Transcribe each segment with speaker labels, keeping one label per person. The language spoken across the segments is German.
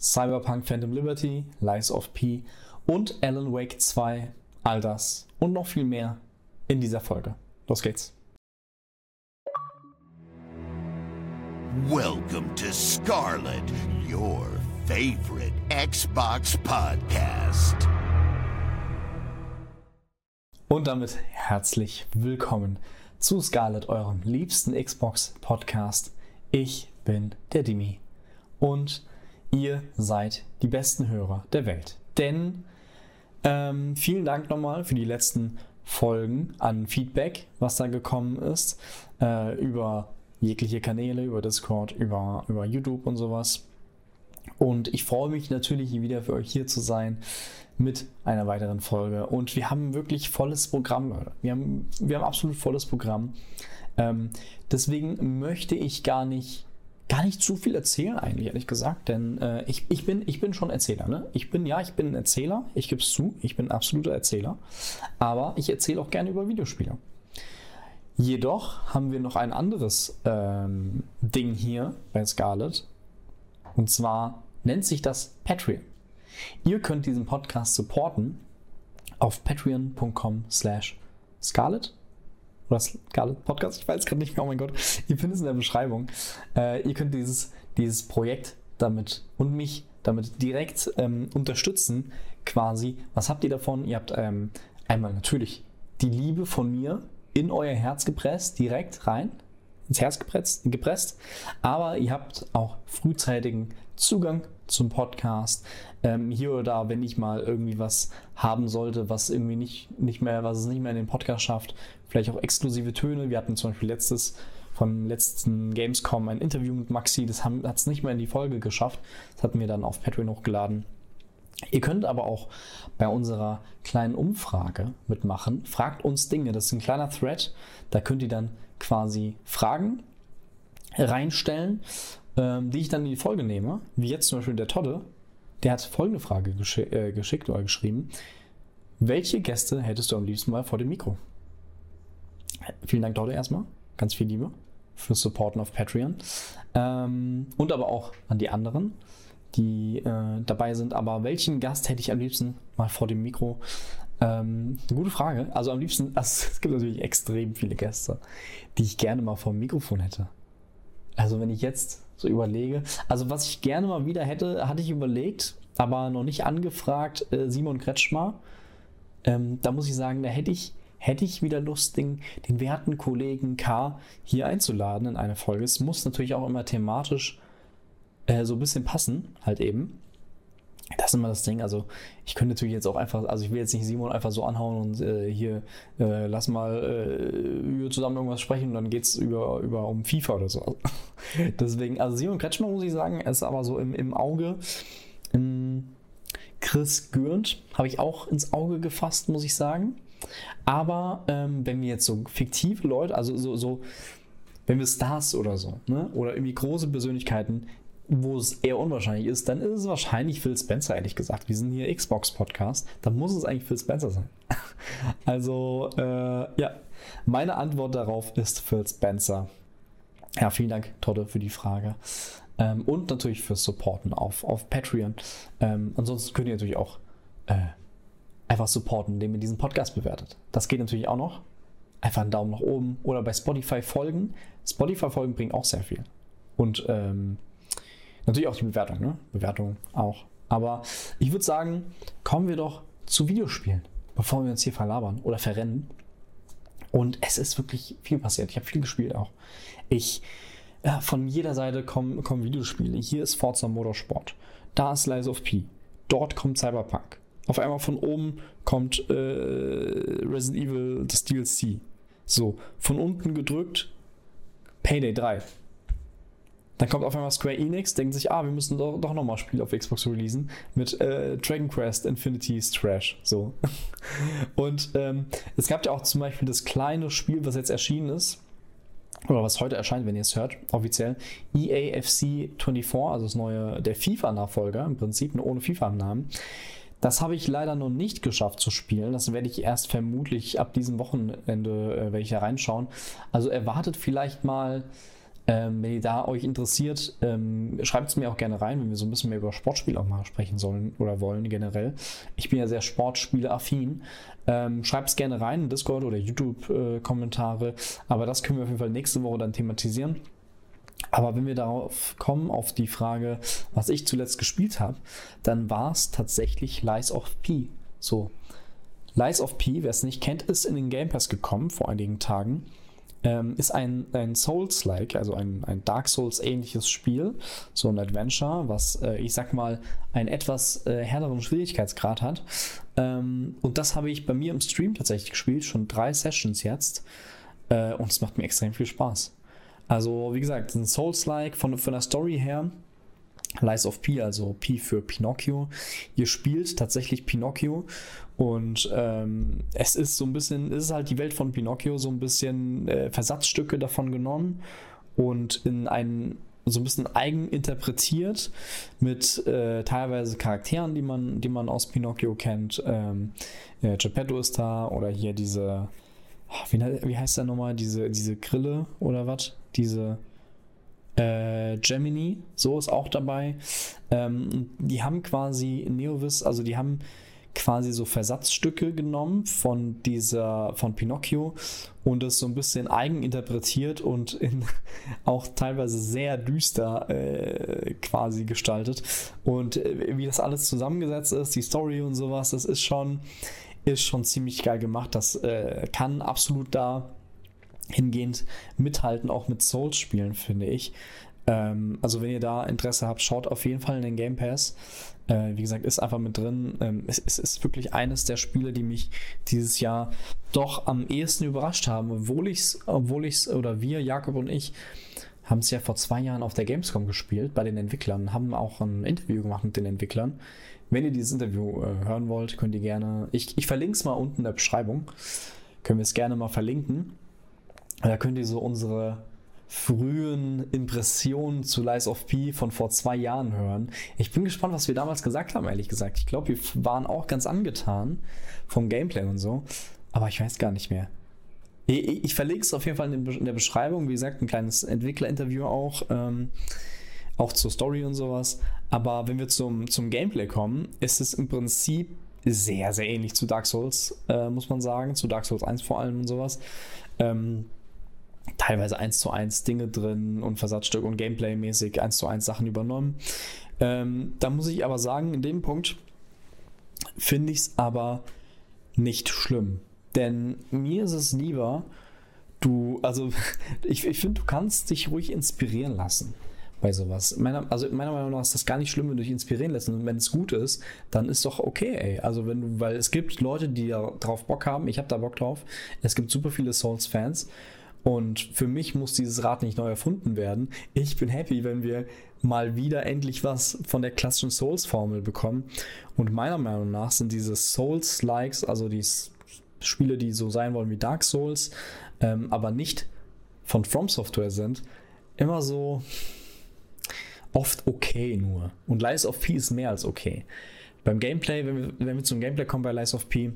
Speaker 1: Cyberpunk Phantom Liberty, Lies of P und Alan Wake 2, all das und noch viel mehr in dieser Folge. Los geht's.
Speaker 2: Welcome to Scarlet, your favorite Xbox podcast.
Speaker 1: Und damit herzlich willkommen zu Scarlet, eurem liebsten Xbox Podcast. Ich bin der Dimi und ihr seid die besten Hörer der Welt. Denn ähm, vielen Dank nochmal für die letzten Folgen an Feedback, was da gekommen ist, äh, über jegliche Kanäle, über Discord, über, über YouTube und sowas. Und ich freue mich natürlich wieder für euch hier zu sein mit einer weiteren Folge. Und wir haben wirklich volles Programm, Wir haben, wir haben absolut volles Programm. Ähm, deswegen möchte ich gar nicht, gar nicht zu viel erzählen, eigentlich, ehrlich gesagt. Denn äh, ich, ich, bin, ich bin schon Erzähler. Ne? Ich bin, ja, ich bin ein Erzähler. Ich gebe es zu. Ich bin ein absoluter Erzähler. Aber ich erzähle auch gerne über Videospiele. Jedoch haben wir noch ein anderes ähm, Ding hier bei Scarlett. Und zwar nennt sich das Patreon. Ihr könnt diesen Podcast supporten auf patreon.com slash scarlet oder Scarlet Podcast, ich weiß gerade nicht mehr, oh mein Gott, ihr findet es in der Beschreibung. Äh, ihr könnt dieses, dieses Projekt damit und mich damit direkt ähm, unterstützen, quasi. Was habt ihr davon? Ihr habt ähm, einmal natürlich die Liebe von mir in euer Herz gepresst, direkt rein, ins Herz gepresst, gepresst. aber ihr habt auch frühzeitigen Zugang zum Podcast. Ähm, hier oder da, wenn ich mal irgendwie was haben sollte, was irgendwie nicht, nicht mehr, was es nicht mehr in den Podcast schafft, vielleicht auch exklusive Töne. Wir hatten zum Beispiel letztes von letzten Gamescom ein Interview mit Maxi, das hat es nicht mehr in die Folge geschafft. Das hatten wir dann auf Patreon hochgeladen. Ihr könnt aber auch bei unserer kleinen Umfrage mitmachen. Fragt uns Dinge. Das ist ein kleiner Thread. Da könnt ihr dann quasi Fragen reinstellen ähm, die ich dann in die Folge nehme, wie jetzt zum Beispiel der Todde, der hat folgende Frage gesch äh, geschickt oder geschrieben. Welche Gäste hättest du am liebsten mal vor dem Mikro? Vielen Dank, Todde, erstmal. Ganz viel Liebe fürs Supporten auf Patreon. Ähm, und aber auch an die anderen, die äh, dabei sind. Aber welchen Gast hätte ich am liebsten mal vor dem Mikro? Ähm, eine gute Frage. Also am liebsten, also es gibt natürlich extrem viele Gäste, die ich gerne mal vor dem Mikrofon hätte. Also wenn ich jetzt so überlege. Also was ich gerne mal wieder hätte, hatte ich überlegt, aber noch nicht angefragt, äh, Simon Kretschmer. Ähm, da muss ich sagen, da hätte ich, hätte ich wieder Lust, den, den werten Kollegen K hier einzuladen in eine Folge. Es muss natürlich auch immer thematisch äh, so ein bisschen passen, halt eben. Das ist immer das Ding. Also, ich könnte natürlich jetzt auch einfach, also ich will jetzt nicht Simon einfach so anhauen und äh, hier äh, lass mal äh, zusammen irgendwas sprechen und dann geht es über, über um FIFA oder so. Deswegen, also Simon Kretschmer muss ich sagen, ist aber so im, im Auge. Ähm, Chris Gürnt habe ich auch ins Auge gefasst, muss ich sagen. Aber ähm, wenn wir jetzt so fiktive Leute, also so, so wenn wir Stars oder so, ne? oder irgendwie große Persönlichkeiten, wo es eher unwahrscheinlich ist, dann ist es wahrscheinlich Phil Spencer, ehrlich gesagt. Wir sind hier Xbox-Podcast, dann muss es eigentlich Phil Spencer sein. also, äh, ja, meine Antwort darauf ist Phil Spencer. Ja, vielen Dank, Todde, für die Frage. Ähm, und natürlich fürs Supporten auf, auf Patreon. Ähm, ansonsten könnt ihr natürlich auch äh, einfach supporten, indem ihr diesen Podcast bewertet. Das geht natürlich auch noch. Einfach einen Daumen nach oben oder bei Spotify folgen. Spotify folgen bringt auch sehr viel. Und ähm, Natürlich auch die Bewertung, ne? Bewertung auch. Aber ich würde sagen, kommen wir doch zu Videospielen, bevor wir uns hier verlabern oder verrennen. Und es ist wirklich viel passiert. Ich habe viel gespielt auch. Ich, ja, von jeder Seite kommen, kommen Videospiele. Hier ist Forza Motorsport. Da ist Lies of P. Dort kommt Cyberpunk. Auf einmal von oben kommt äh, Resident Evil, das DLC. So, von unten gedrückt Payday 3. Dann kommt auf einmal Square Enix, denkt sich, ah, wir müssen doch, doch nochmal Spiel auf Xbox releasen mit äh, Dragon Quest Infinity's Trash. So. Und ähm, es gab ja auch zum Beispiel das kleine Spiel, was jetzt erschienen ist, oder was heute erscheint, wenn ihr es hört, offiziell, EAFC 24, also das neue, der FIFA-Nachfolger im Prinzip, nur ohne FIFA im Namen. Das habe ich leider noch nicht geschafft zu spielen. Das werde ich erst vermutlich ab diesem Wochenende, äh, werde ich da reinschauen. Also erwartet vielleicht mal Ähm, wenn ihr da euch interessiert, ähm, schreibt es mir auch gerne rein, wenn wir so ein bisschen mehr über Sportspiele auch mal sprechen sollen oder wollen generell. Ich bin ja sehr Sportspiele-affin. Ähm, schreibt es gerne rein in Discord oder YouTube-Kommentare. Aber das können wir auf jeden Fall nächste Woche dann thematisieren. Aber wenn wir darauf kommen, auf die Frage, was ich zuletzt gespielt habe, dann war es tatsächlich Lies of P. So. Lies of P, wer es nicht kennt, ist in den Game Pass gekommen vor einigen Tagen ähm, ist ein, ein Souls-like, also ein, ein Dark Souls-ähnliches Spiel, so ein Adventure, was äh, ich sag mal einen etwas äh, härteren Schwierigkeitsgrad hat. Ähm, und das habe ich bei mir im Stream tatsächlich gespielt, schon drei Sessions jetzt. Äh, und es macht mir extrem viel Spaß. Also, wie gesagt, ein Souls-like von, von der Story her Lies of P, also P für Pinocchio. Ihr spielt tatsächlich Pinocchio und ähm, es ist so ein bisschen, es ist halt die Welt von Pinocchio, so ein bisschen äh, Versatzstücke davon genommen und in einen so ein bisschen eigen interpretiert mit äh, teilweise Charakteren, die man, die man aus Pinocchio kennt. Ähm, äh, Geppetto ist da oder hier diese, wie, wie heißt der nochmal, diese, diese Grille oder was? Diese äh, Gemini, so ist auch dabei. Ähm, die haben quasi Neovis, also die haben quasi so Versatzstücke genommen von dieser, von Pinocchio und das so ein bisschen eigen interpretiert und in, auch teilweise sehr düster äh, quasi gestaltet. Und äh, wie das alles zusammengesetzt ist, die Story und sowas, das ist schon, ist schon ziemlich geil gemacht. Das äh, kann absolut da hingehend mithalten, auch mit Souls-Spielen, finde ich. Ähm, also wenn ihr da Interesse habt, schaut auf jeden Fall in den Game Pass. Äh, wie gesagt, ist einfach mit drin. Ähm, es, es, ist wirklich eines der Spiele, die mich dieses Jahr doch am ehesten überrascht haben, obwohl ich es, obwohl ich es, oder wir, Jakob und ich, haben es ja vor zwei Jahren auf der Gamescom gespielt bei den Entwicklern, haben auch ein Interview gemacht mit den Entwicklern. Wenn ihr dieses Interview äh, hören wollt, könnt ihr gerne, ich, ich verlinke es mal unten in der Beschreibung, können wir es gerne mal verlinken. Da könnt ihr so unsere frühen Impressionen zu Lies of P von vor zwei Jahren hören. Ich bin gespannt, was wir damals gesagt haben, ehrlich gesagt. Ich glaube, wir waren auch ganz angetan vom Gameplay und so, aber ich weiß gar nicht mehr. Ich, ich verlinke es auf jeden Fall in der Beschreibung. Wie gesagt, ein kleines Entwicklerinterview auch. Ähm, auch zur Story und sowas. Aber wenn wir zum, zum Gameplay kommen, ist es im Prinzip sehr, sehr ähnlich zu Dark Souls, äh, muss man sagen. Zu Dark Souls 1 vor allem und sowas. Ähm, teilweise eins zu eins Dinge drin und Versatzstück und Gameplay-mäßig eins zu eins Sachen übernommen. Ähm, da muss ich aber sagen, in dem Punkt finde ich es aber nicht schlimm. Denn mir ist es lieber, du, also ich, ich finde, du kannst dich ruhig inspirieren lassen bei sowas. Meiner, also meiner Meinung nach ist das gar nicht schlimm, wenn du dich inspirieren lässt. Und wenn es gut ist, dann ist doch okay, ey. Also wenn du, weil es gibt Leute, die da drauf Bock haben, ich habe da Bock drauf. Es gibt super viele Souls-Fans und für mich muss dieses Rad nicht neu erfunden werden. Ich bin happy, wenn wir mal wieder endlich was von der klassischen Souls-Formel bekommen. Und meiner Meinung nach sind diese Souls-Likes, also die Spiele, die so sein wollen wie Dark Souls, ähm, aber nicht von From Software sind, immer so oft okay nur. Und Lies of P ist mehr als okay. Beim Gameplay, wenn wir, wenn wir zum Gameplay kommen bei Lies of P,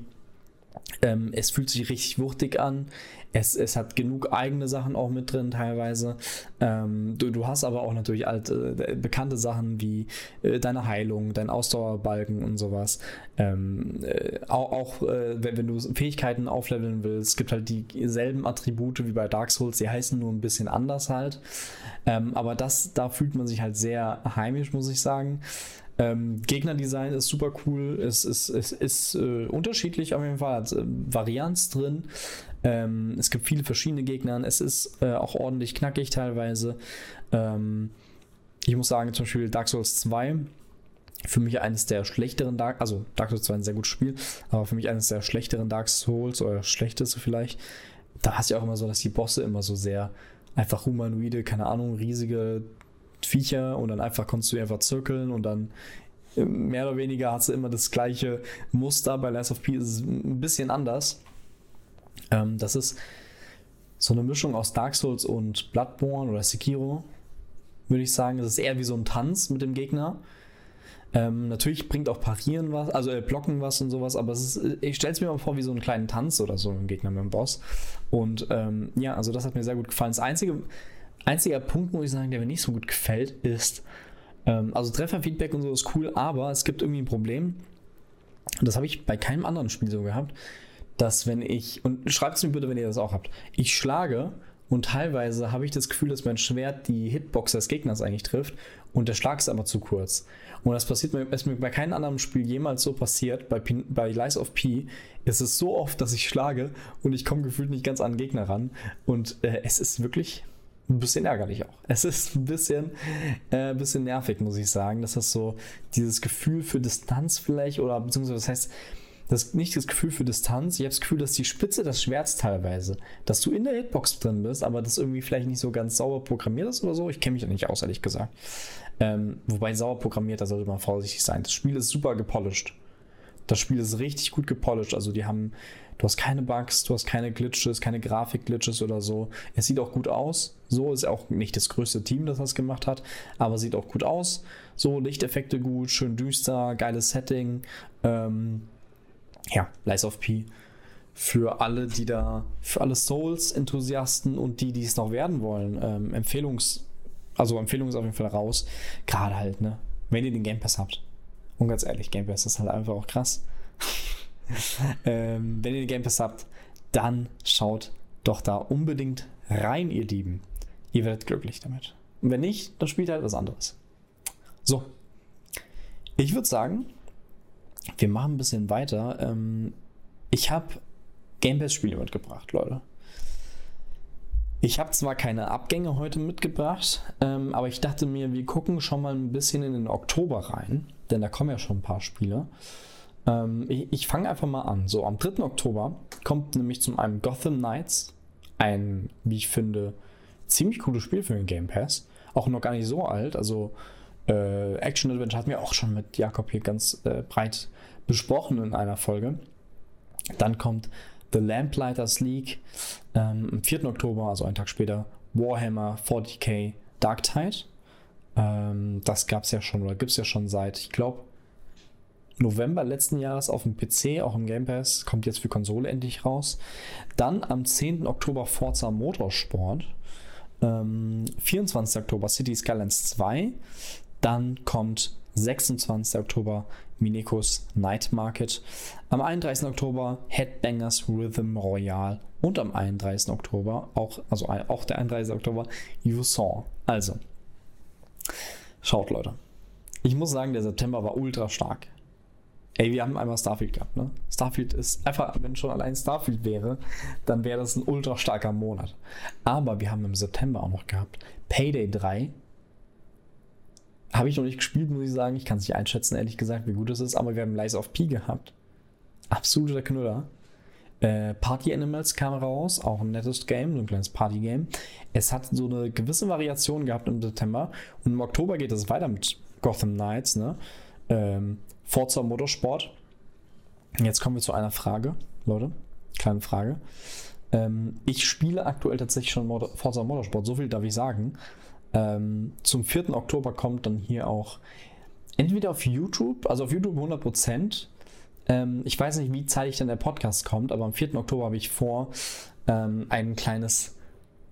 Speaker 1: ähm, es fühlt sich richtig wuchtig an. Es, es hat genug eigene Sachen auch mit drin teilweise. Ähm, du, du hast aber auch natürlich alte, äh, bekannte Sachen wie äh, deine Heilung, dein Ausdauerbalken und sowas. Ähm, äh, auch, auch äh, wenn, wenn, du Fähigkeiten aufleveln willst, es gibt halt dieselben Attribute wie bei Dark Souls, die heißen nur ein bisschen anders halt. Ähm, aber das, da fühlt man sich halt sehr heimisch, muss ich sagen. Ähm, Gegnerdesign ist super cool, es ist, es ist äh, unterschiedlich auf jeden Fall, hat äh, Varianz drin. Ähm, es gibt viele verschiedene Gegner, es ist äh, auch ordentlich knackig teilweise. Ähm, ich muss sagen, zum Beispiel Dark Souls 2, für mich eines der schlechteren Dark, also Dark Souls 2 ein sehr gutes Spiel, aber für mich eines der schlechteren Dark Souls oder schlechteste vielleicht. Da hast du ja auch immer so, dass die Bosse immer so sehr einfach humanoide, keine Ahnung, riesige Viecher und dann einfach konntest du einfach zirkeln und dann äh, mehr oder weniger hast du immer das gleiche Muster. Bei Last of P ist es ein bisschen anders. Ähm, das ist so eine Mischung aus Dark Souls und Bloodborne oder Sekiro, würde ich sagen. Es ist eher wie so ein Tanz mit dem Gegner. Ähm, natürlich bringt auch Parieren was, also äh, Blocken was und sowas, aber ist, äh, ich stelle es mir mal vor wie so einen kleinen Tanz oder so ein Gegner mit dem Boss. Und ähm, ja, also das hat mir sehr gut gefallen. Das Einzige, Einziger Punkt, muss ich sagen, der mir nicht so gut gefällt, ist, ähm, also Trefferfeedback und so ist cool, aber es gibt irgendwie ein Problem. Das habe ich bei keinem anderen Spiel so gehabt, dass wenn ich, und schreibt es mir bitte, wenn ihr das auch habt, ich schlage und teilweise habe ich das Gefühl, dass mein Schwert die Hitbox des Gegners eigentlich trifft und der Schlag ist aber zu kurz. Und das passiert mir, ist mir bei keinem anderen Spiel jemals so passiert. Bei, P, bei Lies of P ist es so oft, dass ich schlage und ich komme gefühlt nicht ganz an den Gegner ran. Und äh, es ist wirklich ein bisschen ärgerlich auch. Es ist ein bisschen, äh, ein bisschen nervig, muss ich sagen. Das ist so dieses Gefühl für Distanz vielleicht oder beziehungsweise das heißt, das nicht das Gefühl für Distanz. Ich habe das Gefühl, dass die Spitze des Schwerts teilweise, dass du in der Hitbox drin bist, aber das irgendwie vielleicht nicht so ganz sauber programmiert ist oder so. Ich kenne mich da nicht aus, ehrlich gesagt. Ähm, wobei sauber programmiert, da sollte man vorsichtig sein. Das Spiel ist super gepolished. Das Spiel ist richtig gut gepolished. Also die haben, du hast keine Bugs, du hast keine Glitches, keine Grafik-Glitches oder so. Es sieht auch gut aus. So ist auch nicht das größte Team, das das gemacht hat, aber sieht auch gut aus. So Lichteffekte gut, schön düster, geiles Setting. Ähm, ja, Lies of P. Für alle, die da, für alle Souls-Enthusiasten und die, die es noch werden wollen, ähm, Empfehlungs, also Empfehlung ist auf jeden Fall raus. Gerade halt, ne? Wenn ihr den Game Pass habt. Und ganz ehrlich, Game Pass ist halt einfach auch krass. ähm, wenn ihr den Game Pass habt, dann schaut doch da unbedingt rein, ihr Dieben. Ihr werdet glücklich damit. Und wenn nicht, dann spielt halt was anderes. So. Ich würde sagen, wir machen ein bisschen weiter. Ähm, ich habe Game Pass-Spiele mitgebracht, Leute. Ich habe zwar keine Abgänge heute mitgebracht, ähm, aber ich dachte mir, wir gucken schon mal ein bisschen in den Oktober rein, denn da kommen ja schon ein paar Spiele. Ähm, ich, ich fange einfach mal an. So, am 3. Oktober kommt nämlich zum einen Gotham Knights, ein, wie ich finde, ziemlich cooles Spiel für den Game Pass. Auch noch gar nicht so alt, also äh, Action Adventure hatten wir auch schon mit Jakob hier ganz äh, breit besprochen in einer Folge. Dann kommt The Lamplighters League ähm, am 4. Oktober, also einen Tag später, Warhammer 40k Dark Tide. Ähm, das gab es ja schon oder gibt es ja schon seit, ich glaube, November letzten Jahres auf dem PC, auch im Game Pass, kommt jetzt für Konsole endlich raus. Dann am 10. Oktober Forza Motorsport. Ähm, 24. Oktober City Skylines 2. Dann kommt 26. Oktober Minekos Night Market. Am 31. Oktober Headbangers Rhythm Royale. Und am 31. Oktober, auch, also auch der 31. Oktober, You Saw. Also, schaut Leute. Ich muss sagen, der September war ultra stark. Ey, wir haben einmal Starfield gehabt, ne? Starfield ist einfach, wenn schon allein Starfield wäre, dann wäre das ein ultra starker Monat. Aber wir haben im September auch noch gehabt Payday 3, habe ich noch nicht gespielt, muss ich sagen. Ich kann es nicht einschätzen, ehrlich gesagt, wie gut es ist. Aber wir haben Lies of P gehabt. Absoluter Knüller. Äh, Party Animals kam raus, auch ein nettes Game, so ein kleines Party-Game. Es hat so eine gewisse Variation gehabt im September. Und im Oktober geht es weiter mit Gotham Knights, ne? Ähm, Forza Motorsport. Jetzt kommen wir zu einer Frage, Leute. Kleine Frage. Ähm, ich spiele aktuell tatsächlich schon Motor Forza Motorsport, so viel darf ich sagen. Ähm, zum 4. Oktober kommt dann hier auch entweder auf YouTube, also auf YouTube 100%. Ähm, ich weiß nicht, wie zeitig dann der Podcast kommt, aber am 4. Oktober habe ich vor, ähm, ein kleines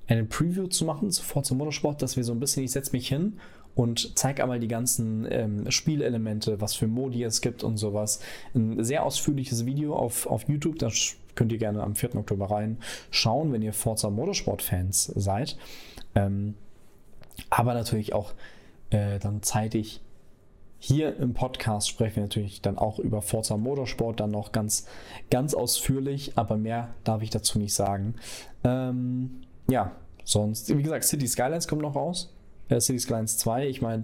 Speaker 1: eine Preview zu machen, sofort zum Motorsport, dass wir so ein bisschen, ich setze mich hin und zeige einmal die ganzen ähm, Spielelemente, was für Modi es gibt und sowas. Ein sehr ausführliches Video auf, auf YouTube, das könnt ihr gerne am 4. Oktober reinschauen, wenn ihr Forza Motorsport-Fans seid. Ähm, aber natürlich auch äh, dann zeitig hier im Podcast sprechen wir natürlich dann auch über Forza Motorsport, dann noch ganz, ganz ausführlich, aber mehr darf ich dazu nicht sagen. Ähm, ja, sonst, wie gesagt, City Skylines kommt noch raus. Äh, City Skylines 2, ich meine,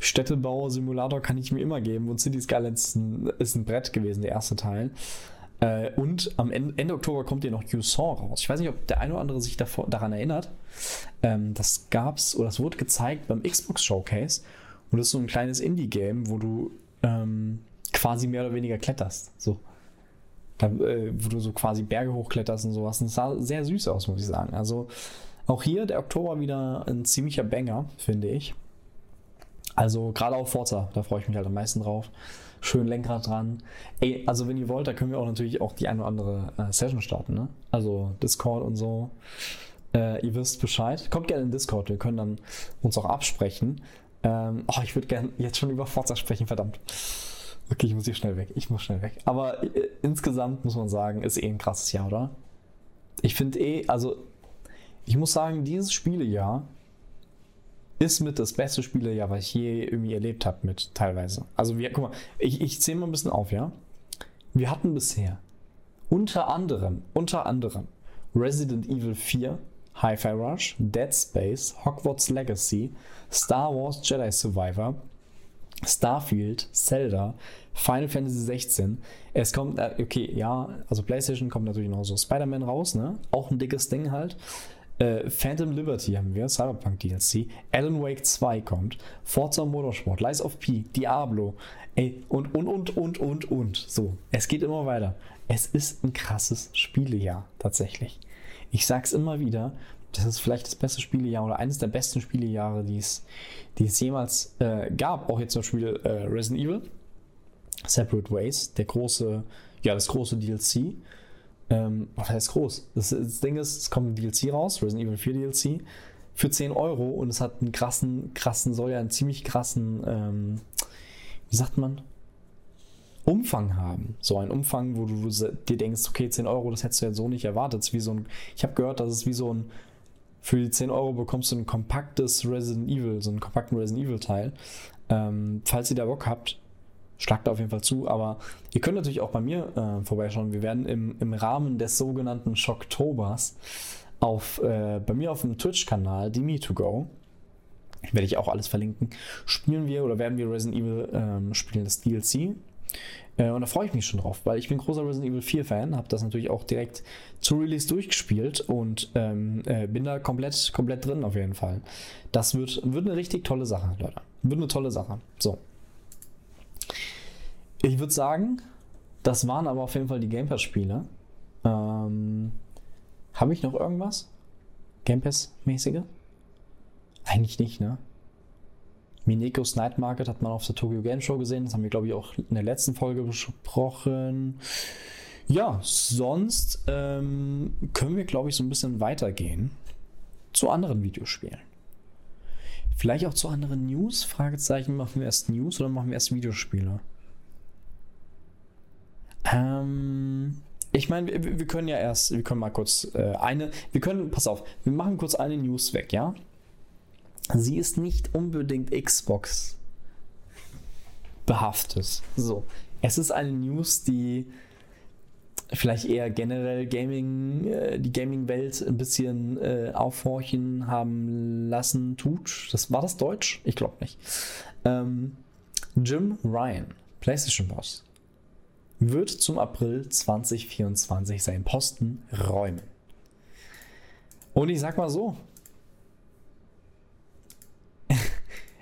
Speaker 1: Städtebau-Simulator kann ich mir immer geben und City Skylines ist ein, ist ein Brett gewesen, der erste Teil. Äh, und am Ende, Ende, Oktober kommt ja noch You Saw raus. Ich weiß nicht, ob der eine oder andere sich davor, daran erinnert. Ähm, das gab's oder das wurde gezeigt beim Xbox Showcase. Und das ist so ein kleines Indie-Game, wo du ähm, quasi mehr oder weniger kletterst. So. Da, äh, wo du so quasi Berge hochkletterst und sowas. Und es sah sehr süß aus, muss ich sagen. Also auch hier der Oktober wieder ein ziemlicher Banger, finde ich. Also gerade auf Forza, da freue ich mich halt am meisten drauf schön Lenkrad dran. Ey, also wenn ihr wollt, da können wir auch natürlich auch die eine oder andere äh, Session starten, ne? Also Discord und so. Äh, ihr wisst Bescheid. Kommt gerne in Discord, wir können dann uns auch absprechen. Ähm, oh, ich würde gerne jetzt schon über Forza sprechen, verdammt. Okay, ich muss hier schnell weg. Ich muss schnell weg. Aber äh, insgesamt muss man sagen, ist eh ein krasses Jahr, oder? Ich finde eh, also ich muss sagen, dieses Spielejahr ist mit das beste Spielejahr, was ich je irgendwie erlebt habe, mit teilweise. Also wir, guck mal, ich, ich zähle mal ein bisschen auf, ja. Wir hatten bisher unter anderem, unter anderem Resident Evil 4, Hi-Fi Rush, Dead Space, Hogwarts Legacy, Star Wars Jedi Survivor, Starfield, Zelda, Final Fantasy 16. Es kommt, äh, okay, ja, also PlayStation kommt natürlich noch so Spider-Man raus, ne? Auch ein dickes Ding halt. Äh, Phantom Liberty haben wir, Cyberpunk DLC. Alan Wake 2 kommt. Forza Motorsport, Lies of P, Diablo. Ey, und, und, und, und, und, und. So, es geht immer weiter. Es ist ein krasses Spielejahr, tatsächlich. Ich sag's immer wieder, das ist vielleicht das beste Spielejahr oder eines der besten Spielejahre, die es, die es jemals äh, gab. Auch jetzt zum Beispiel äh, Resident Evil, Separate Ways, der große, ja, das große DLC. Ähm, was heißt groß? Das, das, Ding ist, es kommt ein DLC raus, Resident Evil 4 DLC, für 10 Euro und es hat einen krassen, krassen, soll ja einen ziemlich krassen, ähm, wie sagt man? Umfang haben. So ein Umfang, wo du dir denkst, okay, 10 Euro, das hättest du jetzt so nicht erwartet. Wie so ein, ich habe gehört, dass es wie so ein, für die 10 Euro bekommst du ein kompaktes Resident Evil, so einen kompakten Resident Evil Teil. Ähm, falls ihr da Bock habt, schlagt da auf jeden Fall zu. Aber ihr könnt natürlich auch bei mir äh, vorbeischauen. Wir werden im, im Rahmen des sogenannten Schocktobers auf, äh, bei mir auf dem Twitch-Kanal, Dimi2Go, werde ich auch alles verlinken, spielen wir oder werden wir Resident Evil ähm, spielen, das DLC. Äh, und da freue ich mich schon drauf, weil ich bin großer Resident Evil 4 Fan, habe das natürlich auch direkt zu Release durchgespielt und ähm, äh, bin da komplett, komplett drin auf jeden Fall. Das wird, wird eine richtig tolle Sache, Leute. Wird eine tolle Sache. So. Ich würde sagen, das waren aber auf jeden Fall die Game Pass-Spiele. Ähm, Habe ich noch irgendwas? Game Pass-mäßige? Eigentlich nicht, ne? Minekos Night Market hat man auf der Tokyo Game Show gesehen. Das haben wir, glaube ich, auch in der letzten Folge besprochen. Ja, sonst ähm, können wir, glaube ich, so ein bisschen weitergehen zu anderen Videospielen. Vielleicht auch zu anderen News? Fragezeichen, machen wir erst News oder machen wir erst Videospiele? Ähm, ich meine, wir, wir, können ja erst, wir können mal kurz äh, eine, wir können, pass auf, wir machen kurz eine News weg, ja? Sie ist nicht unbedingt Xbox behaftet. So, es ist eine News, die vielleicht eher generell Gaming, äh, die Gaming-Welt ein bisschen äh, aufhorchen haben lassen tut. Das war das Deutsch? Ich glaube nicht. Ähm, Jim Ryan, PlayStation Boss, wird zum April 2024 seinen Posten räumen. Und ich sag mal so,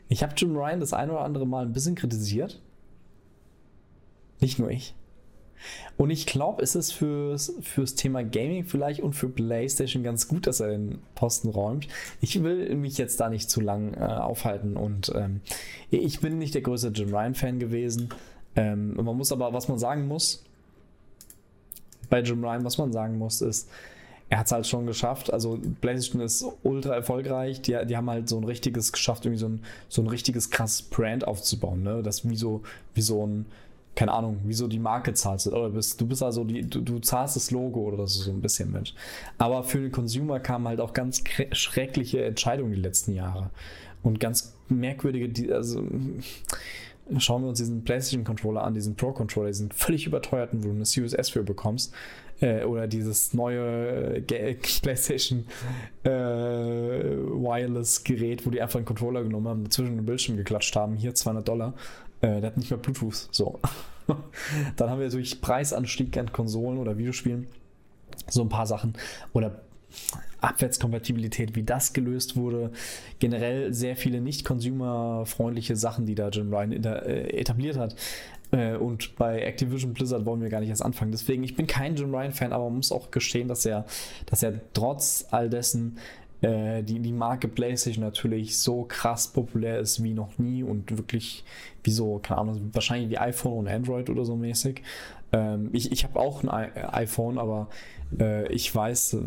Speaker 1: ich habe Jim Ryan das ein oder andere Mal ein bisschen kritisiert. Nicht nur ich. Und ich glaube, es ist fürs, fürs Thema Gaming vielleicht und für PlayStation ganz gut, dass er den Posten räumt. Ich will mich jetzt da nicht zu lang äh, aufhalten und ähm, ich bin nicht der größte Jim Ryan-Fan gewesen. Ähm, man muss aber, was man sagen muss, bei Jim Ryan, was man sagen muss, ist, er hat es halt schon geschafft. Also PlayStation ist ultra erfolgreich. Die, die haben halt so ein richtiges geschafft, irgendwie so ein, so ein richtiges krasses Brand aufzubauen. Ne? Das wie so, wie so ein, keine Ahnung, wieso die Marke zahlst. Oder bist, du bist also die, du, du zahlst das Logo oder so, so ein bisschen mit. Aber für den Consumer kamen halt auch ganz schreckliche Entscheidungen die letzten Jahre. Und ganz merkwürdige, also schauen wir uns diesen PlayStation Controller an, diesen Pro Controller, diesen völlig überteuerten, wo du eine Series für bekommst. Äh, oder dieses neue äh, PlayStation äh, Wireless Gerät, wo die einfach einen Controller genommen haben, dazwischen den Bildschirm geklatscht haben. Hier 200 Dollar. Äh, der hat nicht mehr Bluetooth. So. Dann haben wir durch Preisanstieg an Konsolen oder Videospielen so ein paar Sachen. Oder Abwärtskompatibilität, wie das gelöst wurde. Generell sehr viele nicht consumerfreundliche Sachen, die da Jim Ryan äh, etabliert hat. Äh, und bei Activision Blizzard wollen wir gar nicht erst anfangen. Deswegen, ich bin kein Jim Ryan-Fan, aber man muss auch gestehen, dass er, dass er trotz all dessen äh, die, die Marke PlayStation natürlich so krass populär ist wie noch nie und wirklich wie so, keine Ahnung, wahrscheinlich wie iPhone und Android oder so mäßig. Ähm, ich ich habe auch ein I iPhone, aber äh, ich weiß, äh,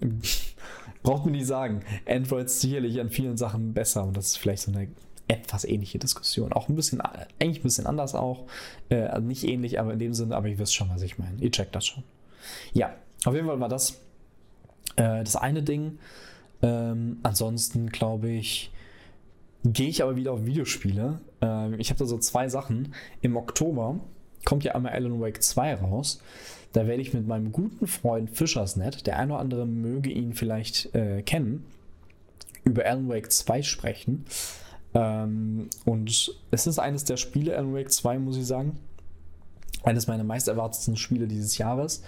Speaker 1: braucht mir nicht sagen. Android ist sicherlich an vielen Sachen besser und das ist vielleicht so eine etwas ähnliche Diskussion. Auch ein bisschen, eigentlich ein bisschen anders auch. Äh, also nicht ähnlich, aber in dem Sinne, aber ihr wisst schon, was ich meine. Ihr checkt das schon. Ja, auf jeden Fall war das äh, das eine Ding. Ähm, ansonsten glaube ich, gehe ich aber wieder auf Videospiele. Ähm, ich habe da so zwei Sachen. Im Oktober kommt ja einmal Alan Wake 2 raus. Da werde ich mit meinem guten Freund Fischersnet, der ein oder andere möge ihn vielleicht äh, kennen, über Alan Wake 2 sprechen. Ähm, und es ist eines der Spiele, Alan Wake 2, muss ich sagen. Eines meiner meist erwartetsten Spiele dieses Jahres.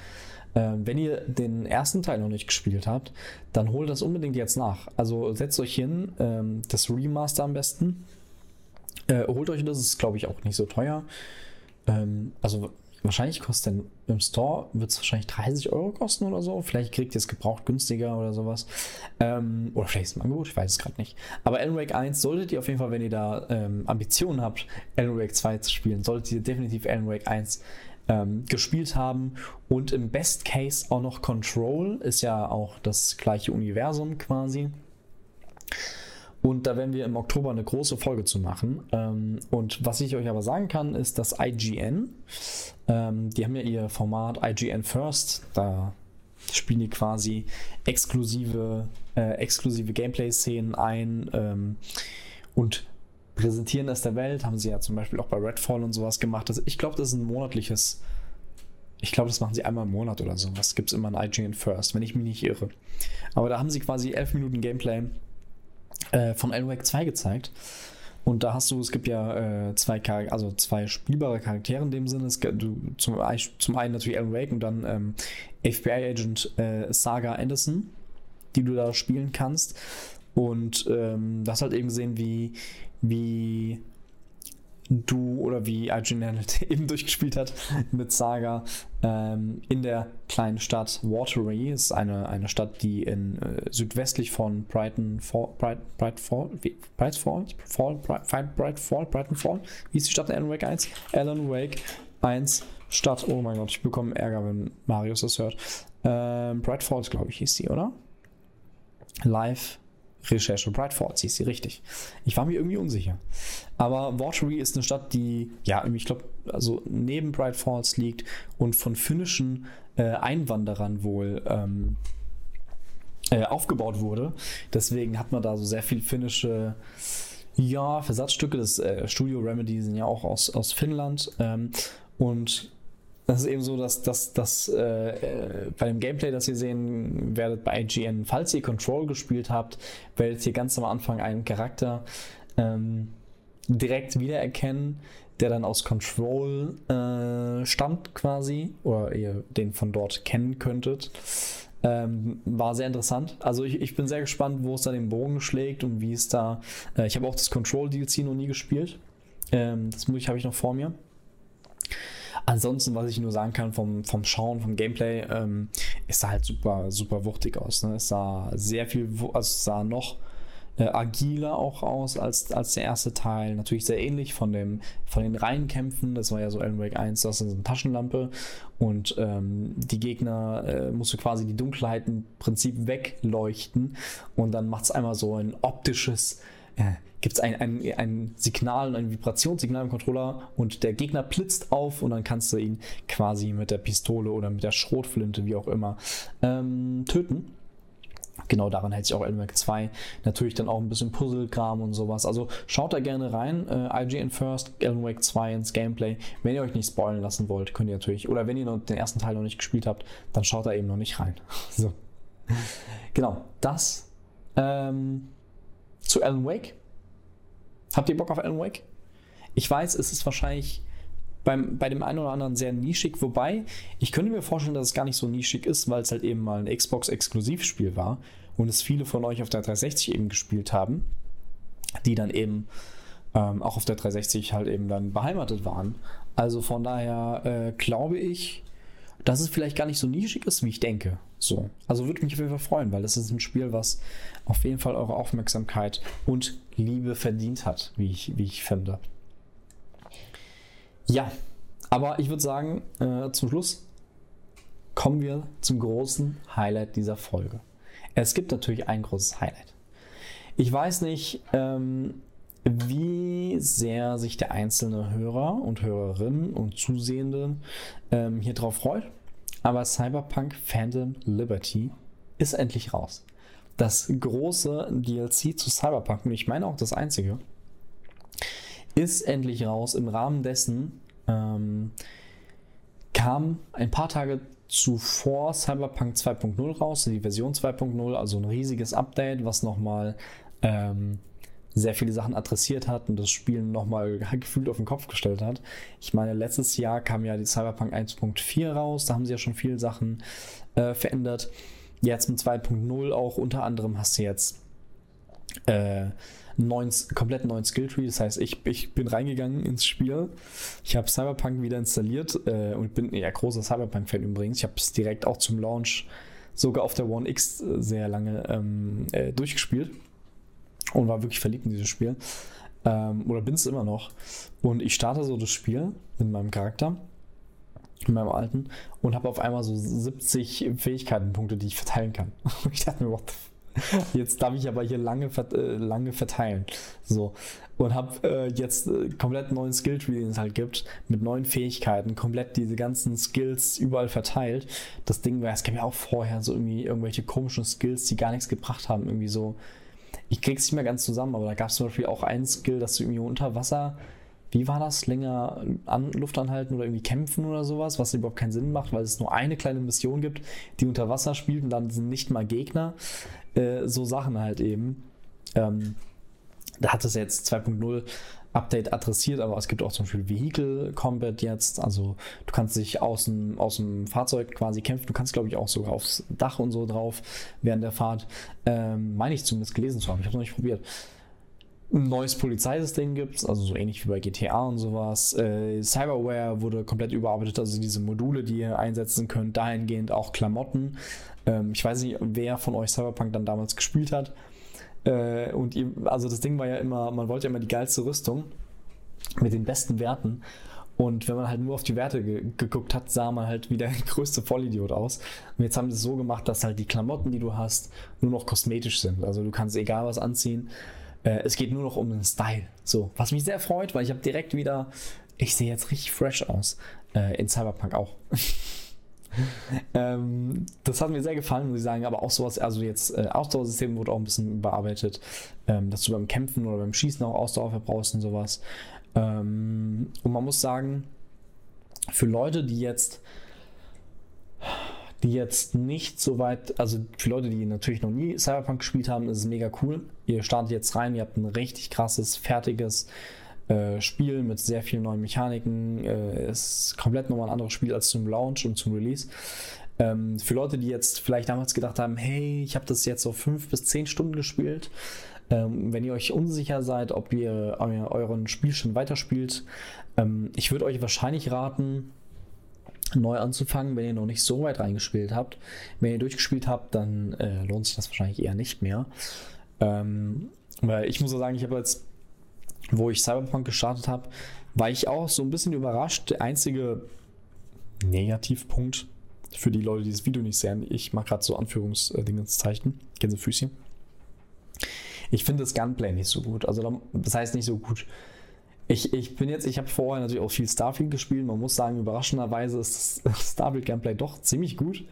Speaker 1: Ähm, wenn ihr den ersten Teil noch nicht gespielt habt, dann holt das unbedingt jetzt nach. Also setzt euch hin, ähm, das Remaster am besten. Äh, holt euch das, ist glaube ich auch nicht so teuer. Ähm, also wahrscheinlich kostet denn im Store, wird es wahrscheinlich 30 Euro kosten oder so. Vielleicht kriegt ihr es gebraucht günstiger oder sowas. Ähm, oder vielleicht ist es ein Angebot, ich weiß es gerade nicht. Aber Alan Wake 1 solltet ihr auf jeden Fall, wenn ihr da ähm, Ambitionen habt, Alan Wake 2 zu spielen, solltet ihr definitiv Alan Wake 1 ähm, gespielt haben. Und im Best Case auch noch Control, ist ja auch das gleiche Universum quasi. Und da werden wir im Oktober eine große Folge zu machen. Ähm, und was ich euch aber sagen kann, ist, dass IGN, ähm, die haben ja ihr Format IGN First, da spielen die quasi exklusive, äh, exklusive Gameplay-Szenen ein ähm, und präsentieren das der Welt. Haben sie ja zum Beispiel auch bei Redfall und sowas gemacht. Also ich glaube, das ist ein monatliches. Ich glaube, das machen sie einmal im Monat oder so. Was gibt es immer in IGN First, wenn ich mich nicht irre. Aber da haben sie quasi elf Minuten Gameplay äh, von Wake 2 gezeigt. Und da hast du, es gibt ja äh, zwei, Char also zwei spielbare Charaktere in dem Sinne. Es, du, zum, zum einen natürlich Alan Wake und dann ähm, FBI-Agent äh, Saga Anderson, die du da spielen kannst. Und ähm, das halt eben gesehen, wie, wie du oder wie IGN halt eben durchgespielt hat mit Saga ähm, in der kleinen Stadt Watery. Das ist eine, eine Stadt, die in äh, südwestlich von Brighton Fall, Bright, Bright Fall, Bright Fall, Fall, Bright, Bright Fall, Brighton Fall. Wie ist die Stadt in Alan Wake 1? Alan Wake 1 Stadt. Oh mein Gott, ich bekomme Ärger, wenn Marius das hört. Ähm, Bright Falls, glaube ich, hieß sie, oder? Live Recherche. Falls hieß sie richtig. Ich war mir irgendwie unsicher. Aber Watery ist eine Stadt, die, ja, ich glaube, also neben Bright Falls liegt und von finnischen äh, Einwanderern wohl ähm, äh, aufgebaut wurde. Deswegen hat man da so sehr viel finnische. Ja, Versatzstücke. Das äh, Studio Remedy sind ja auch aus, aus Finnland. Ähm, und das ist eben so, dass, dass, dass äh, bei dem Gameplay, das ihr sehen werdet bei IGN, falls ihr Control gespielt habt, werdet ihr ganz am Anfang einen Charakter ähm, direkt wiedererkennen, der dann aus Control äh, stammt quasi, oder ihr den von dort kennen könntet. Ähm, war sehr interessant. Also ich, ich bin sehr gespannt, wo es da den Bogen schlägt und wie es da. Äh, ich habe auch das Control DLC noch nie gespielt. Ähm, das habe ich noch vor mir. Ansonsten, was ich nur sagen kann vom, vom Schauen, vom Gameplay, ähm, es sah halt super, super wuchtig aus. Ne? Es sah sehr viel, also es sah noch äh, agiler auch aus als, als der erste Teil. Natürlich sehr ähnlich von, dem, von den Reihenkämpfen. Das war ja so Alan Wake 1, das ist eine Taschenlampe. Und ähm, die Gegner äh, musst du quasi die Dunkelheit im Prinzip wegleuchten. Und dann macht es einmal so ein optisches äh, gibt es ein, ein, ein Signal, ein Vibrationssignal im Controller und der Gegner blitzt auf und dann kannst du ihn quasi mit der Pistole oder mit der Schrotflinte, wie auch immer, ähm, töten. Genau daran hält sich auch Wake 2. Natürlich dann auch ein bisschen Puzzle-Kram und sowas. Also schaut da gerne rein. Äh, IGN First, Alan Wake 2 ins Gameplay. Wenn ihr euch nicht spoilen lassen wollt, könnt ihr natürlich. Oder wenn ihr noch den ersten Teil noch nicht gespielt habt, dann schaut da eben noch nicht rein. so. Genau, das ähm, zu Alan Wake. Habt ihr Bock auf Alan Wake? Ich weiß, es ist wahrscheinlich beim, bei dem einen oder anderen sehr nischig, wobei ich könnte mir vorstellen, dass es gar nicht so nischig ist, weil es halt eben mal ein Xbox-Exklusivspiel war und es viele von euch auf der 360 eben gespielt haben, die dann eben ähm, auch auf der 360 halt eben dann beheimatet waren. Also von daher äh, glaube ich, dass es vielleicht gar nicht so nischig ist, wie ich denke. So. Also würde mich auf jeden Fall freuen, weil das ist ein Spiel, was auf jeden Fall eure Aufmerksamkeit und Liebe verdient hat, wie ich, wie ich finde. Ja, aber ich würde sagen, äh, zum Schluss kommen wir zum großen Highlight dieser Folge. Es gibt natürlich ein großes Highlight. Ich weiß nicht, ähm, wie sehr sich der einzelne Hörer und Hörerin und Zusehende ähm, hier drauf freut. Aber Cyberpunk Phantom Liberty ist endlich raus. Das große DLC zu Cyberpunk, und ich meine auch das einzige, ist endlich raus. Im Rahmen dessen ähm, kam ein paar Tage zuvor Cyberpunk 2.0 raus, die Version 2.0, also ein riesiges Update, was nochmal ähm, sehr viele Sachen adressiert hat und das Spiel nochmal gefühlt auf den Kopf gestellt hat. Ich meine, letztes Jahr kam ja die Cyberpunk 1.4 raus, da haben sie ja schon viele Sachen äh, verändert. Jetzt mit 2.0 auch unter anderem hast du jetzt äh, neuen, komplett neuen Skilltree. Das heißt, ich, ich bin reingegangen ins Spiel. Ich habe Cyberpunk wieder installiert äh, und bin ja großer Cyberpunk-Fan übrigens. Ich habe es direkt auch zum Launch sogar auf der One X sehr lange ähm, äh, durchgespielt und war wirklich verliebt in dieses Spiel. Ähm, oder bin es immer noch. Und ich starte so das Spiel mit meinem Charakter, mit meinem alten, und habe auf einmal so 70 Fähigkeitenpunkte, die ich verteilen kann. Und ich dachte mir, what the Jetzt darf ich aber hier lange, äh, lange verteilen. So. Und habe äh, jetzt äh, komplett neuen Skilltree, den es halt gibt, mit neuen Fähigkeiten, komplett diese ganzen Skills überall verteilt. Das Ding war, es gab ja auch vorher so irgendwie irgendwelche komischen Skills, die gar nichts gebracht haben. Irgendwie so, ich krieg's nicht mehr ganz zusammen, aber da gab es zum Beispiel auch einen Skill, dass du irgendwie unter Wasser, wie war das, länger an, Luft anhalten oder irgendwie kämpfen oder sowas, was überhaupt keinen Sinn macht, weil es nur eine kleine Mission gibt, die unter Wasser spielt und dann sind nicht mal Gegner. Äh, so Sachen halt eben. Ähm, da hat es jetzt 2.0 Update adressiert, aber es gibt auch zum Beispiel Vehicle Combat jetzt. Also du kannst dich aus dem, aus dem Fahrzeug quasi kämpfen. Du kannst, glaube ich, auch sogar aufs Dach und so drauf während der Fahrt. Ähm, meine ich zumindest gelesen zu haben. Ich habe es noch nicht probiert. Ein neues Polizeisystem gibt es, also so ähnlich wie bei GTA und sowas. Äh, Cyberware wurde komplett überarbeitet, also diese Module, die ihr einsetzen könnt, dahingehend auch Klamotten. Ähm, ich weiß nicht, wer von euch Cyberpunk dann damals gespielt hat äh, und ihr, also das Ding war ja immer, man wollte ja immer die geilste Rüstung mit den besten Werten. Und wenn man halt nur auf die Werte ge geguckt hat, sah man halt wie der größte Vollidiot aus. Und jetzt haben sie es so gemacht, dass halt die Klamotten, die du hast, nur noch kosmetisch sind. Also du kannst egal was anziehen. Äh, es geht nur noch um den Style. So, was mich sehr freut, weil ich habe direkt wieder, ich sehe jetzt richtig fresh aus. Äh, in Cyberpunk auch. ähm, das hat mir sehr gefallen, muss ich sagen. Aber auch sowas, also jetzt äh, Ausdauersystem wurde auch ein bisschen überarbeitet, ähm, dass du beim Kämpfen oder beim Schießen auch Ausdauer verbrauchst und sowas. Ähm, und man muss sagen, für Leute, die jetzt die jetzt nicht so weit, also für Leute, die natürlich noch nie Cyberpunk gespielt haben, ist es mega cool. Ihr startet jetzt rein, ihr habt ein richtig krasses, fertiges äh, Spiel mit sehr vielen neuen Mechaniken. Äh, ist komplett nochmal ein anderes Spiel als zum Launch und zum Release. Ähm, für Leute, die jetzt vielleicht damals gedacht haben, hey, ich habe das jetzt so fünf bis zehn Stunden gespielt. Ähm, wenn ihr euch unsicher seid, ob ihr euren Spiel schon weiterspielt, ähm, ich würde euch wahrscheinlich raten, neu anzufangen, wenn ihr noch nicht so weit reingespielt habt. Wenn ihr durchgespielt habt, dann äh, lohnt sich das wahrscheinlich eher nicht mehr. Ähm, weil ich muss auch sagen, ich habe jetzt wo ich Cyberpunk gestartet habe, war ich auch so ein bisschen überrascht. Der einzige Negativpunkt für die Leute, die das Video nicht sehen, ich mache gerade so Anführungsdingeszeichen, Gänsefüßchen. Ich finde das Gunplay nicht so gut. Also das heißt nicht so gut. Ich, ich bin jetzt, ich habe vorher natürlich auch viel Starfield gespielt. Man muss sagen, überraschenderweise ist das Starfield Gameplay doch ziemlich gut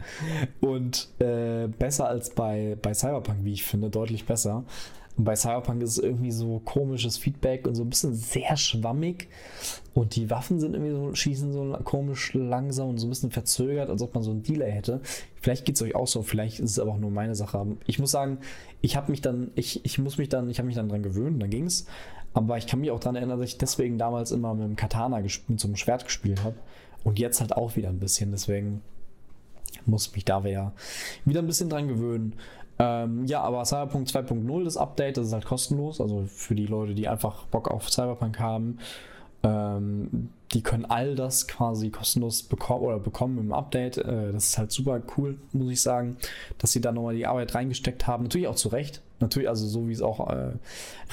Speaker 1: und äh, besser als bei, bei Cyberpunk, wie ich finde, deutlich besser. Und bei Cyberpunk ist es irgendwie so komisches Feedback und so ein bisschen sehr schwammig. Und die Waffen sind irgendwie so, schießen so komisch langsam und so ein bisschen verzögert, als ob man so einen Delay hätte. Vielleicht geht es euch auch so, vielleicht ist es aber auch nur meine Sache. Ich muss sagen, ich habe mich dann, ich, ich muss mich dann, ich habe mich dann dran gewöhnt, dann ging es. Aber ich kann mich auch daran erinnern, dass ich deswegen damals immer mit dem Katana so einem Schwert gespielt habe. Und jetzt halt auch wieder ein bisschen. Deswegen muss mich da wieder ein bisschen dran gewöhnen. Ähm, ja, aber Cyberpunk 2.0, das Update, das ist halt kostenlos. Also für die Leute, die einfach Bock auf Cyberpunk haben, ähm, die können all das quasi kostenlos bekommen oder bekommen im Update. Äh, das ist halt super cool, muss ich sagen, dass sie da nochmal die Arbeit reingesteckt haben. Natürlich auch zu Recht. Natürlich, also so wie es auch äh,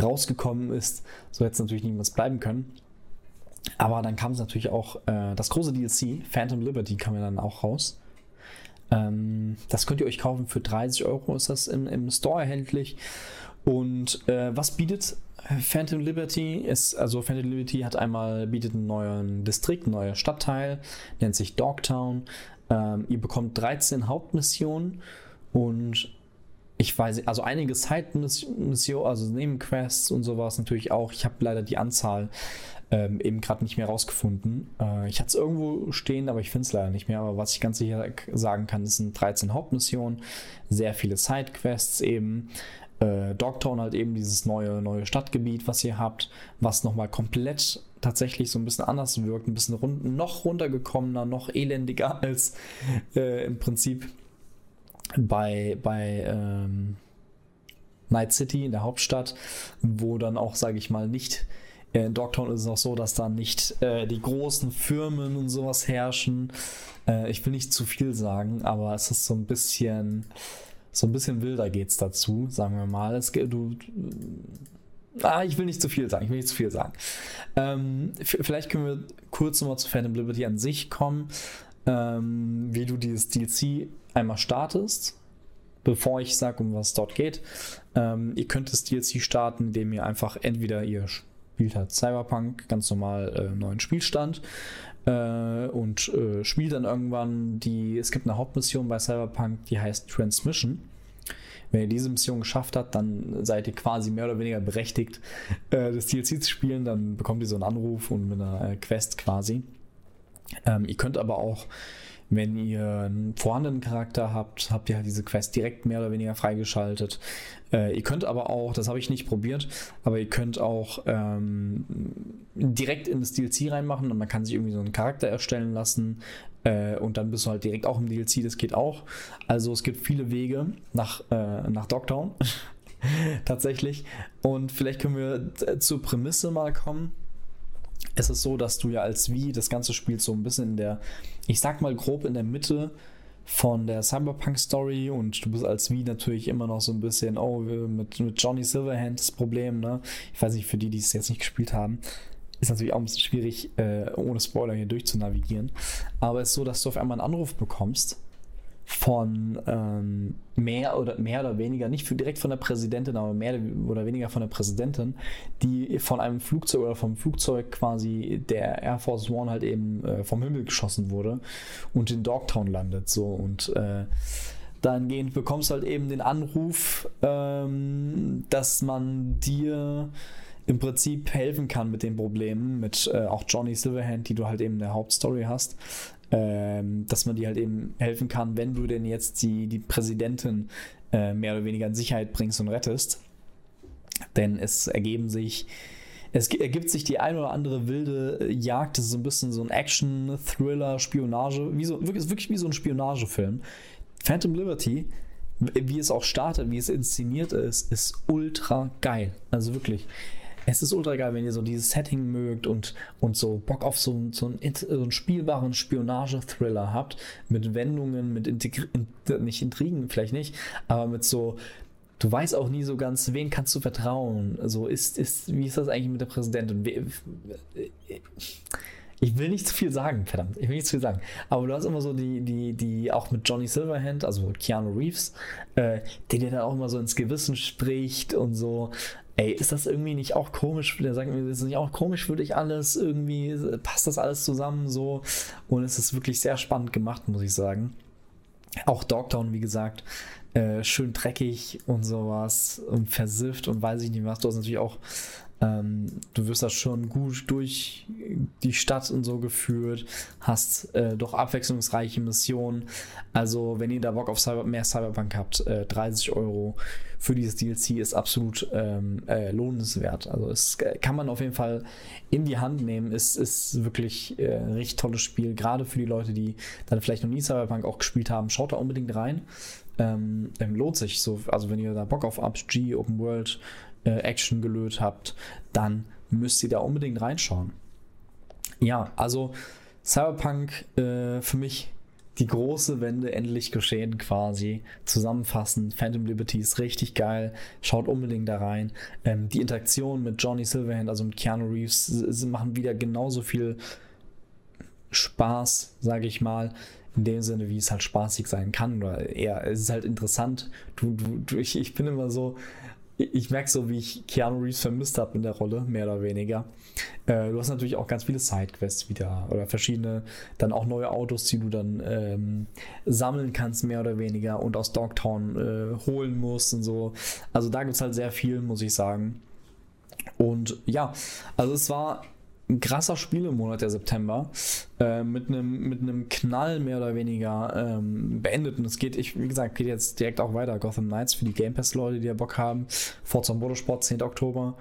Speaker 1: rausgekommen ist, so hätte es natürlich niemals bleiben können. Aber dann kam es natürlich auch, äh, das große DLC, Phantom Liberty, kam ja dann auch raus. Ähm, das könnt ihr euch kaufen für 30 Euro, ist das im, im Store erhältlich. Und äh, was bietet Phantom Liberty? Ist, also Phantom Liberty hat einmal, bietet einen neuen Distrikt, ein neuer Stadtteil, nennt sich Dogtown. Ähm, ihr bekommt 13 Hauptmissionen und ich weiß, also einige Side-Missionen, also Nebenquests und sowas natürlich auch. Ich habe leider die Anzahl ähm, eben gerade nicht mehr rausgefunden. Äh, ich hatte es irgendwo stehen, aber ich finde es leider nicht mehr. Aber was ich ganz sicher sagen kann, das sind 13 Hauptmissionen, sehr viele Side-Quests eben. Äh, Dogtown halt eben dieses neue, neue Stadtgebiet, was ihr habt, was nochmal komplett tatsächlich so ein bisschen anders wirkt, ein bisschen rund, noch runtergekommener, noch elendiger als äh, im Prinzip bei, bei ähm, Night City in der Hauptstadt, wo dann auch, sage ich mal, nicht äh, in Dogtown ist es auch so, dass da nicht äh, die großen Firmen und sowas herrschen. Äh, ich will nicht zu viel sagen, aber es ist so ein bisschen, so ein bisschen wilder geht es dazu, sagen wir mal. Es, du, Ah, ich will nicht zu viel sagen. Ich will nicht zu viel sagen. Ähm, vielleicht können wir kurz nochmal zu Phantom Liberty an sich kommen, ähm, wie du dieses DLC einmal startest, bevor ich sage, um was dort geht. Ähm, ihr könnt das DLC starten, indem ihr einfach entweder ihr spielt halt Cyberpunk, ganz normal äh, neuen Spielstand äh, und äh, spielt dann irgendwann die, es gibt eine Hauptmission bei Cyberpunk, die heißt Transmission. Wenn ihr diese Mission geschafft habt, dann seid ihr quasi mehr oder weniger berechtigt, äh, das DLC zu spielen. Dann bekommt ihr so einen Anruf und mit einer äh, Quest quasi. Ähm, ihr könnt aber auch wenn ihr einen vorhandenen Charakter habt, habt ihr halt diese Quest direkt mehr oder weniger freigeschaltet. Äh, ihr könnt aber auch, das habe ich nicht probiert, aber ihr könnt auch ähm, direkt in das DLC reinmachen und man kann sich irgendwie so einen Charakter erstellen lassen äh, und dann bist du halt direkt auch im DLC, das geht auch. Also es gibt viele Wege nach, äh, nach Dogtown. Tatsächlich. Und vielleicht können wir zur Prämisse mal kommen es ist so, dass du ja als Wie das Ganze spielst so ein bisschen in der, ich sag mal grob in der Mitte von der Cyberpunk-Story und du bist als Wie natürlich immer noch so ein bisschen, oh, mit, mit Johnny Silverhand das Problem, ne? Ich weiß nicht, für die, die es jetzt nicht gespielt haben, ist natürlich auch ein bisschen schwierig, äh, ohne Spoiler hier durchzunavigieren. Aber es ist so, dass du auf einmal einen Anruf bekommst von ähm, mehr oder mehr oder weniger, nicht für, direkt von der Präsidentin, aber mehr oder weniger von der Präsidentin, die von einem Flugzeug oder vom Flugzeug quasi der Air Force One halt eben äh, vom Himmel geschossen wurde und in Dogtown landet. So und äh, dahingehend bekommst du halt eben den Anruf, ähm, dass man dir im Prinzip helfen kann mit den Problemen, mit äh, auch Johnny Silverhand, die du halt eben in der Hauptstory hast, ähm, dass man dir halt eben helfen kann, wenn du denn jetzt die, die Präsidentin äh, mehr oder weniger in Sicherheit bringst und rettest. Denn es ergeben sich, es ergibt sich die ein oder andere wilde Jagd, das ist so ein bisschen so ein Action, Thriller, Spionage, wie so, wirklich, wirklich wie so ein Spionagefilm. Phantom Liberty, wie es auch startet, wie es inszeniert ist, ist ultra geil. Also wirklich es ist ultra geil, wenn ihr so dieses Setting mögt und, und so Bock auf so, so, einen, so einen spielbaren Spionage-Thriller habt, mit Wendungen, mit Integri nicht Intrigen, vielleicht nicht, aber mit so, du weißt auch nie so ganz, wen kannst du vertrauen. So ist, ist, wie ist das eigentlich mit der Präsidentin? Ich will nicht zu viel sagen, verdammt, ich will nicht zu viel sagen. Aber du hast immer so die, die, die, auch mit Johnny Silverhand, also Keanu Reeves, äh, der dir dann auch immer so ins Gewissen spricht und so ey, ist das irgendwie nicht auch komisch? Der sagt mir, ist das nicht auch komisch für dich alles? Irgendwie passt das alles zusammen so? Und es ist wirklich sehr spannend gemacht, muss ich sagen. Auch Dogtown, wie gesagt, äh, schön dreckig und sowas und versifft und weiß ich nicht was. Du hast natürlich auch ähm, du wirst da schon gut durch die Stadt und so geführt, hast äh, doch abwechslungsreiche Missionen. Also, wenn ihr da Bock auf Cyber mehr Cyberpunk habt, äh, 30 Euro für dieses DLC ist absolut ähm, äh, lohnenswert. Also, es kann man auf jeden Fall in die Hand nehmen. Es ist wirklich äh, ein richtig tolles Spiel, gerade für die Leute, die dann vielleicht noch nie Cyberpunk auch gespielt haben. Schaut da unbedingt rein. Ähm, lohnt sich so, also wenn ihr da Bock auf RPG, Open World, äh, Action gelöst habt, dann müsst ihr da unbedingt reinschauen. Ja, also Cyberpunk äh, für mich die große Wende endlich geschehen quasi. Zusammenfassend, Phantom Liberty ist richtig geil. Schaut unbedingt da rein. Ähm, die Interaktion mit Johnny Silverhand, also mit Keanu Reeves, machen wieder genauso viel Spaß, sage ich mal, in dem Sinne, wie es halt spaßig sein kann. Oder eher, es ist halt interessant. Du, du, du ich, ich bin immer so, ich merke so, wie ich Keanu Reeves vermisst habe in der Rolle, mehr oder weniger. Äh, du hast natürlich auch ganz viele Sidequests wieder oder verschiedene, dann auch neue Autos, die du dann ähm, sammeln kannst, mehr oder weniger und aus Dogtown äh, holen musst und so. Also da gibt es halt sehr viel, muss ich sagen. Und ja, also es war ein krasser Spielemonat der September äh, mit einem mit einem Knall mehr oder weniger ähm, beendet und es geht ich wie gesagt geht jetzt direkt auch weiter Gotham Knights für die Game Pass Leute die da Bock haben Forza Motorsport 10. Oktober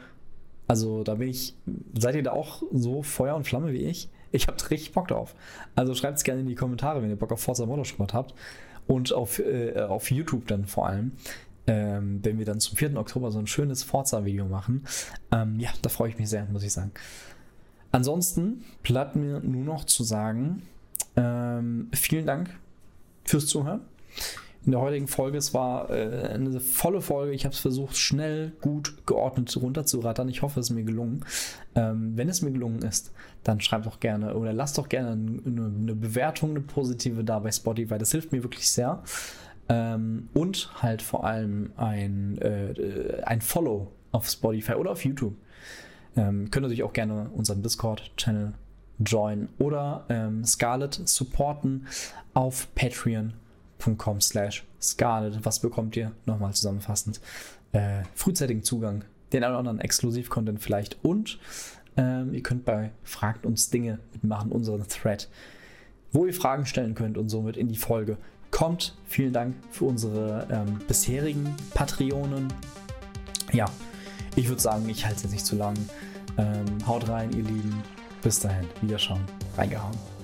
Speaker 1: also da bin ich seid ihr da auch so Feuer und Flamme wie ich ich habe richtig Bock drauf also schreibt es gerne in die Kommentare wenn ihr Bock auf Forza Motorsport habt und auf, äh, auf YouTube dann vor allem ähm, wenn wir dann zum 4. Oktober so ein schönes Forza-Video machen. Ähm, ja, da freue ich mich sehr, muss ich sagen. Ansonsten bleibt mir nur noch zu sagen, ähm, vielen Dank fürs Zuhören. In der heutigen Folge, es war äh, eine volle Folge. Ich habe es versucht, schnell, gut, geordnet runterzurattern. Ich hoffe, es ist mir gelungen. Ähm, wenn es mir gelungen ist, dann schreibt doch gerne oder lasst doch gerne eine, eine Bewertung, eine positive da bei Spotify. Das hilft mir wirklich sehr. Ähm, und halt vor allem ein, äh, ein Follow auf Spotify oder auf YouTube. Ähm, könnt natürlich auch gerne unseren Discord-Channel joinen oder ähm, Scarlet supporten auf patreon.com slash Scarlet. Was bekommt ihr? Nochmal zusammenfassend. Äh, frühzeitigen Zugang, den einen oder anderen Exklusiv-Content vielleicht und ähm, ihr könnt bei Fragt uns Dinge mitmachen, unseren Thread, wo ihr Fragen stellen könnt und somit in die Folge kommt. Vielen Dank für unsere ähm, bisherigen Patreonen. Ja, ich würde sagen, ich halte es jetzt nicht zu lang. Ähm, haut rein, ihr Lieben. Bis dahin, Wiederschauen. Reingehauen.